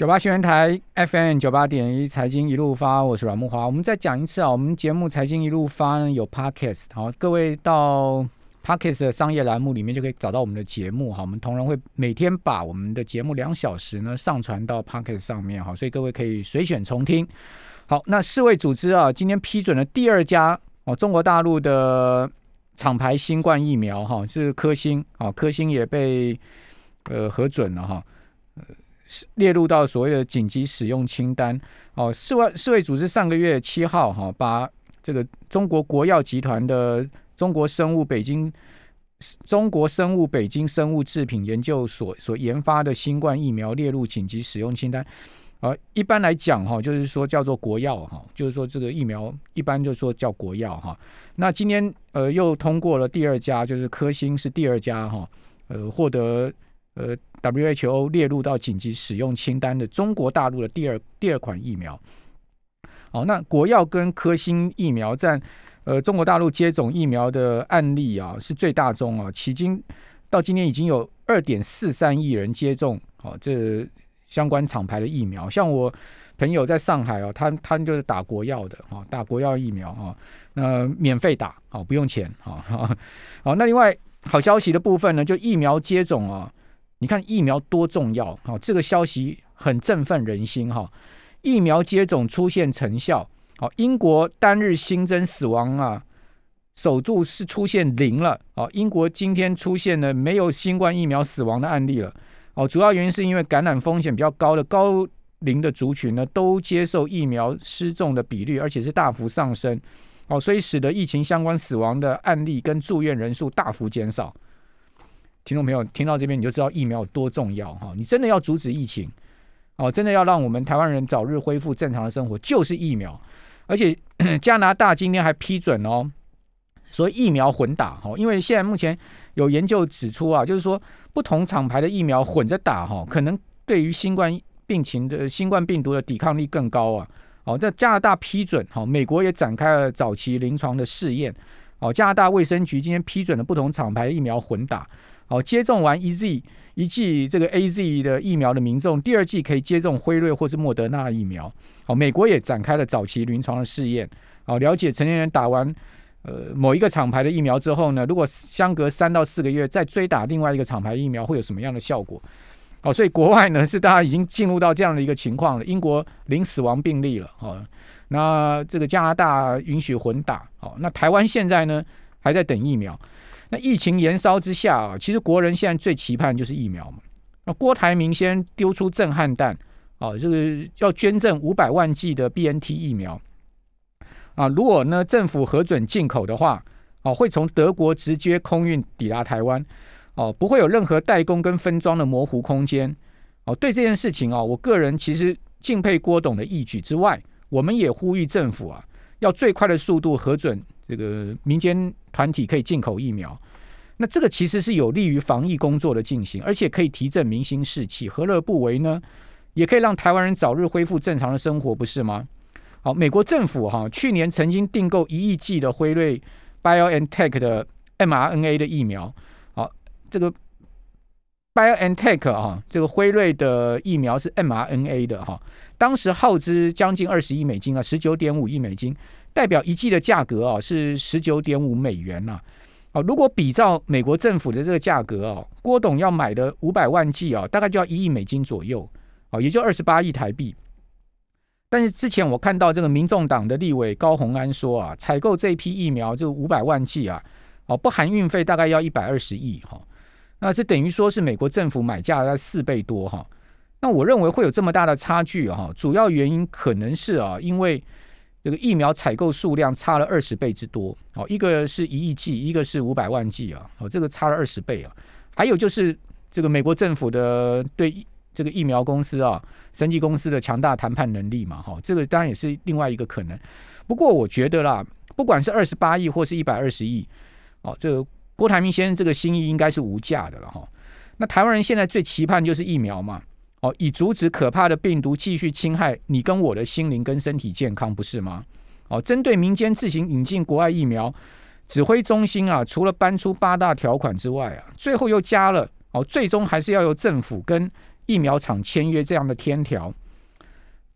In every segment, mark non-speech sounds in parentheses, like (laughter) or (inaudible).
九八新闻台 FM 九八点一财经一路发，我是阮木华。我们再讲一次啊，我们节目财经一路发呢有 Podcast，好，各位到 Podcast 的商业栏目里面就可以找到我们的节目哈。我们同仁会每天把我们的节目两小时呢上传到 Podcast 上面哈，所以各位可以随选重听。好，那世卫组织啊今天批准了第二家哦中国大陆的厂牌新冠疫苗哈，是科兴啊，科兴也被呃核准了哈。列入到所谓的紧急使用清单。哦，世卫世卫组织上个月七号哈，把这个中国国药集团的中国生物北京中国生物北京生物制品研究所所研发的新冠疫苗列入紧急使用清单。啊，一般来讲哈，就是说叫做国药哈，就是说这个疫苗一般就说叫国药哈。那今天呃又通过了第二家，就是科兴是第二家哈，呃获得。呃，WHO 列入到紧急使用清单的中国大陆的第二第二款疫苗。好，那国药跟科兴疫苗占呃中国大陆接种疫苗的案例啊是最大宗啊，迄今到今年已经有二点四三亿人接种好这相关厂牌的疫苗。像我朋友在上海哦，他他就是打国药的啊，打国药疫苗啊，那免费打啊，不用钱啊。好，那另外好消息的部分呢，就疫苗接种啊。你看疫苗多重要哈，这个消息很振奋人心哈。疫苗接种出现成效，好，英国单日新增死亡啊，首度是出现零了。哦，英国今天出现了没有新冠疫苗死亡的案例了。哦，主要原因是因为感染风险比较高的高龄的族群呢，都接受疫苗失重的比率，而且是大幅上升。哦，所以使得疫情相关死亡的案例跟住院人数大幅减少。听众朋友，听到这边你就知道疫苗有多重要哈！你真的要阻止疫情哦，真的要让我们台湾人早日恢复正常的生活，就是疫苗。而且 (clears throat) 加拿大今天还批准哦，说疫苗混打哈，因为现在目前有研究指出啊，就是说不同厂牌的疫苗混着打哈，可能对于新冠病情的新冠病毒的抵抗力更高啊。哦，在加拿大批准，哈，美国也展开了早期临床的试验。哦，加拿大卫生局今天批准了不同厂牌疫苗混打。好，接种完一剂一剂这个 A Z 的疫苗的民众，第二剂可以接种辉瑞或是莫德纳疫苗。好，美国也展开了早期临床的试验。好，了解成年人打完呃某一个厂牌的疫苗之后呢，如果相隔三到四个月再追打另外一个厂牌疫苗，会有什么样的效果？好，所以国外呢是大家已经进入到这样的一个情况了。英国零死亡病例了。好，那这个加拿大允许混打。好，那台湾现在呢还在等疫苗。那疫情延烧之下啊，其实国人现在最期盼就是疫苗嘛。那郭台铭先丢出震撼弹啊，就是要捐赠五百万剂的 B N T 疫苗啊。如果呢政府核准进口的话，哦，会从德国直接空运抵达台湾，哦，不会有任何代工跟分装的模糊空间。哦，对这件事情啊，我个人其实敬佩郭董的义举之外，我们也呼吁政府啊，要最快的速度核准。这个民间团体可以进口疫苗，那这个其实是有利于防疫工作的进行，而且可以提振民心士气，何乐不为呢？也可以让台湾人早日恢复正常的生活，不是吗？好，美国政府哈去年曾经订购一亿剂的辉瑞 BioNTech 的 mRNA 的疫苗，好，这个 BioNTech 啊，这个辉瑞的疫苗是 mRNA 的哈，当时耗资将近二十亿美金啊，十九点五亿美金。代表一剂的价格啊是十九点五美元呐，哦，如果比照美国政府的这个价格哦，郭董要买的五百万剂啊，大概就要一亿美金左右，啊，也就二十八亿台币。但是之前我看到这个民众党的立委高鸿安说啊，采购这批疫苗就五百万剂啊，哦，不含运费大概要一百二十亿哈，那这等于说是美国政府买价在四倍多哈。那我认为会有这么大的差距哈，主要原因可能是啊，因为。这个疫苗采购数量差了二十倍之多，哦，一个是一亿剂，一个是五百万剂啊，哦，这个差了二十倍啊。还有就是这个美国政府的对这个疫苗公司啊、生技公司的强大谈判能力嘛，哈，这个当然也是另外一个可能。不过我觉得啦，不管是二十八亿或是一百二十亿，哦，这个郭台铭先生这个心意应该是无价的了哈。那台湾人现在最期盼就是疫苗嘛。哦，以阻止可怕的病毒继续侵害你跟我的心灵跟身体健康，不是吗？哦，针对民间自行引进国外疫苗，指挥中心啊，除了搬出八大条款之外啊，最后又加了哦，最终还是要由政府跟疫苗厂签约这样的天条，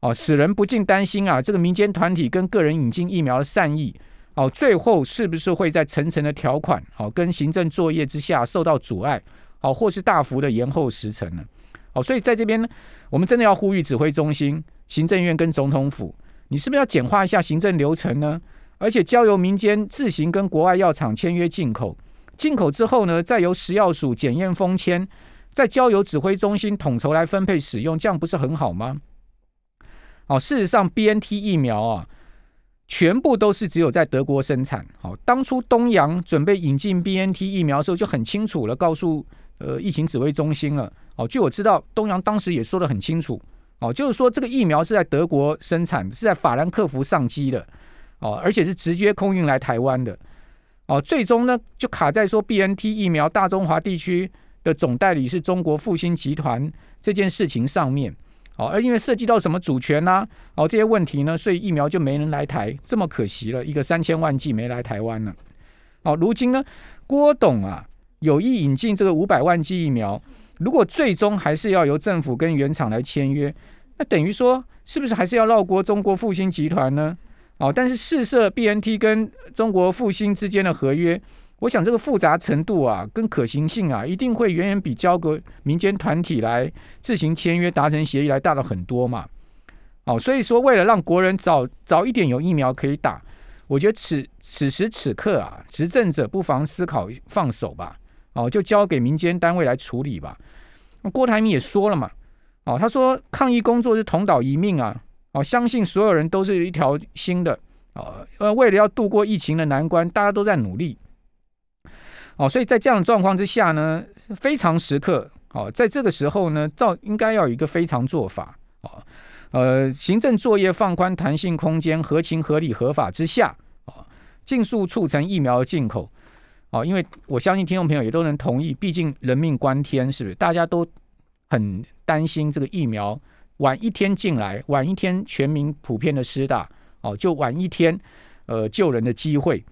哦，使人不禁担心啊，这个民间团体跟个人引进疫苗的善意，哦，最后是不是会在层层的条款，哦，跟行政作业之下受到阻碍，哦，或是大幅的延后时程呢？哦，所以在这边呢，我们真的要呼吁指挥中心、行政院跟总统府，你是不是要简化一下行政流程呢？而且交由民间自行跟国外药厂签约进口，进口之后呢，再由食药署检验封签，再交由指挥中心统筹来分配使用，这样不是很好吗？哦，事实上，B N T 疫苗啊，全部都是只有在德国生产。好，当初东阳准备引进 B N T 疫苗的时候，就很清楚了，告诉呃疫情指挥中心了。哦，据我知道，东阳当时也说得很清楚。哦，就是说这个疫苗是在德国生产，是在法兰克福上机的。哦，而且是直接空运来台湾的，哦，最终呢就卡在说 B N T 疫苗大中华地区的总代理是中国复兴集团这件事情上面，哦，而因为涉及到什么主权呐，哦这些问题呢，所以疫苗就没人来台，这么可惜了，一个三千万剂没来台湾了，哦，如今呢，郭董啊有意引进这个五百万剂疫苗，如果最终还是要由政府跟原厂来签约，那等于说是不是还是要绕过中国复兴集团呢？哦，但是试射 B N T 跟中国复兴之间的合约，我想这个复杂程度啊，跟可行性啊，一定会远远比交个民间团体来自行签约达成协议来大了很多嘛。哦，所以说为了让国人早早一点有疫苗可以打，我觉得此此时此刻啊，执政者不妨思考放手吧。哦，就交给民间单位来处理吧。郭台铭也说了嘛，哦，他说抗疫工作是同岛一命啊。哦，相信所有人都是一条心的哦，呃，为了要度过疫情的难关，大家都在努力。哦，所以在这样的状况之下呢，非常时刻哦，在这个时候呢，照应该要有一个非常做法哦，呃，行政作业放宽弹性空间，合情合理合法之下哦，尽速促成疫苗进口哦，因为我相信听众朋友也都能同意，毕竟人命关天，是不是？大家都很担心这个疫苗。晚一天进来，晚一天全民普遍的施打，哦，就晚一天，呃，救人的机会，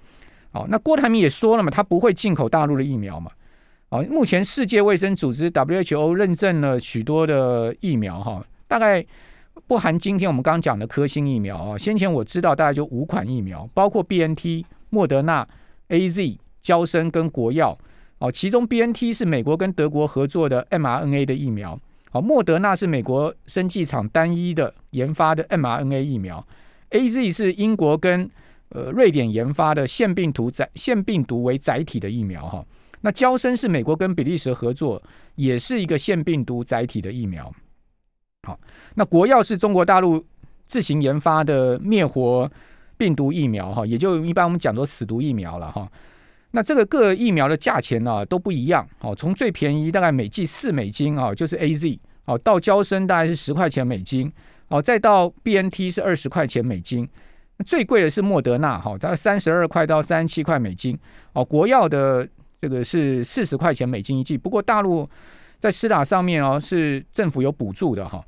哦，那郭台铭也说了嘛，他不会进口大陆的疫苗嘛，哦，目前世界卫生组织 WHO 认证了许多的疫苗，哈，大概不含今天我们刚讲的科兴疫苗啊，先前我知道大概就五款疫苗，包括 BNT、莫德纳、AZ、交生跟国药，哦，其中 BNT 是美国跟德国合作的 mRNA 的疫苗。哦，莫德纳是美国生技厂单一的研发的 mRNA 疫苗，A Z 是英国跟呃瑞典研发的腺病毒载腺病毒为载体的疫苗哈。那交生是美国跟比利时合作，也是一个腺病毒载体的疫苗。好，那国药是中国大陆自行研发的灭活病毒疫苗哈，也就一般我们讲做死毒疫苗了哈。那这个各疫苗的价钱呢都不一样，哦，从最便宜大概每剂四美金啊，就是 A Z，哦，到交生大概是十块钱美金，哦，再到 B N T 是二十块钱美金，最贵的是莫德纳，哈，大概三十二块到三十七块美金，哦，国药的这个是四十块钱美金一剂，不过大陆在施打上面哦是政府有补助的哈。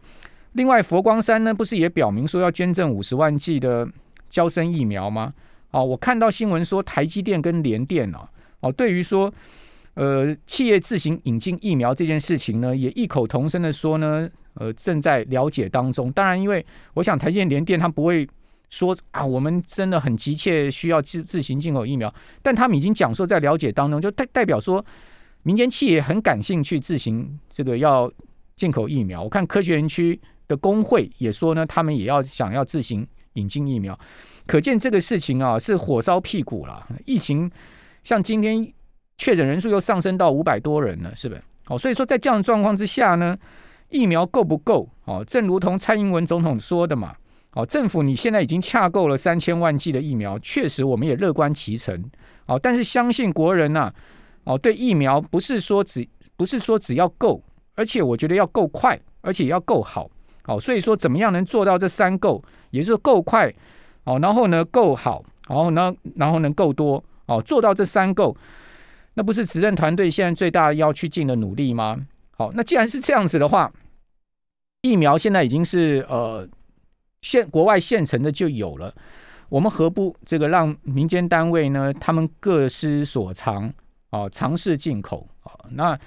另外佛光山呢不是也表明说要捐赠五十万剂的交生疫苗吗？哦，我看到新闻说台积电跟联电啊，哦，对于说，呃，企业自行引进疫苗这件事情呢，也异口同声的说呢，呃，正在了解当中。当然，因为我想台积电、联电它不会说啊，我们真的很急切需要自自行进口疫苗，但他们已经讲说在了解当中，就代代表说民间企业很感兴趣自行这个要进口疫苗。我看科学园区的工会也说呢，他们也要想要自行引进疫苗。可见这个事情啊是火烧屁股了。疫情像今天确诊人数又上升到五百多人了，是不是？哦，所以说在这样的状况之下呢，疫苗够不够？哦，正如同蔡英文总统说的嘛，哦，政府你现在已经洽购了三千万剂的疫苗，确实我们也乐观其成。哦，但是相信国人呐，哦，对疫苗不是说只不是说只要够，而且我觉得要够快，而且要够好。哦，所以说怎么样能做到这三够，也就是够快。哦，然后呢，够好，然后呢，然后能够多，哦，做到这三够，那不是执政团队现在最大要去尽的努力吗？好，那既然是这样子的话，疫苗现在已经是呃现国外现成的就有了，我们何不这个让民间单位呢，他们各施所长，哦，尝试进口啊。那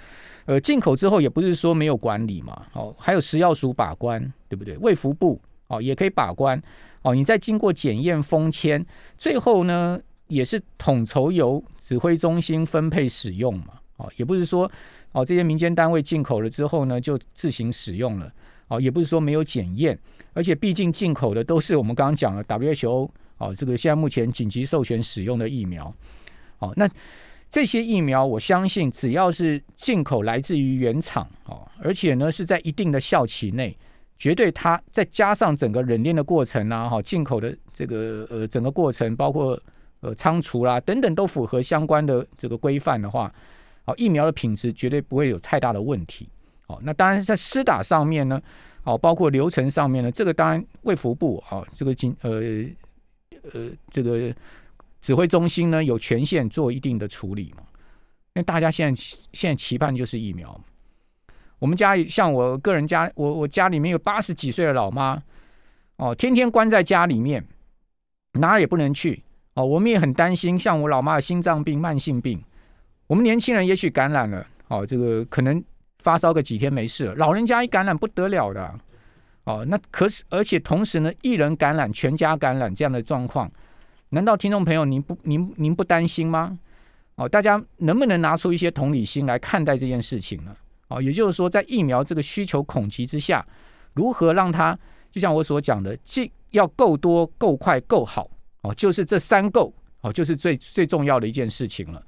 呃，进口之后也不是说没有管理嘛，哦，还有食药署把关，对不对？卫福部哦也可以把关哦。你再经过检验封签，最后呢也是统筹由指挥中心分配使用嘛，哦，也不是说哦这些民间单位进口了之后呢就自行使用了，哦，也不是说没有检验，而且毕竟进口的都是我们刚刚讲的 WHO。哦，这个现在目前紧急授权使用的疫苗，哦，那这些疫苗，我相信只要是进口来自于原厂，哦，而且呢是在一定的效期内，绝对它再加上整个冷链的过程啊，哈，进口的这个呃整个过程，包括呃仓储啦等等，都符合相关的这个规范的话，哦，疫苗的品质绝对不会有太大的问题。哦，那当然在施打上面呢，哦，包括流程上面呢，这个当然卫福部啊，这个经呃。呃，这个指挥中心呢有权限做一定的处理嘛？因为大家现在现在期盼就是疫苗。我们家像我个人家，我我家里面有八十几岁的老妈，哦，天天关在家里面，哪儿也不能去哦。我们也很担心，像我老妈的心脏病、慢性病，我们年轻人也许感染了，哦，这个可能发烧个几天没事，老人家一感染不得了的。哦，那可是，而且同时呢，一人感染，全家感染这样的状况，难道听众朋友您不您您不担心吗？哦，大家能不能拿出一些同理心来看待这件事情呢？哦，也就是说，在疫苗这个需求恐急之下，如何让它就像我所讲的，既要够多、够快、够好，哦，就是这三够，哦，就是最最重要的一件事情了。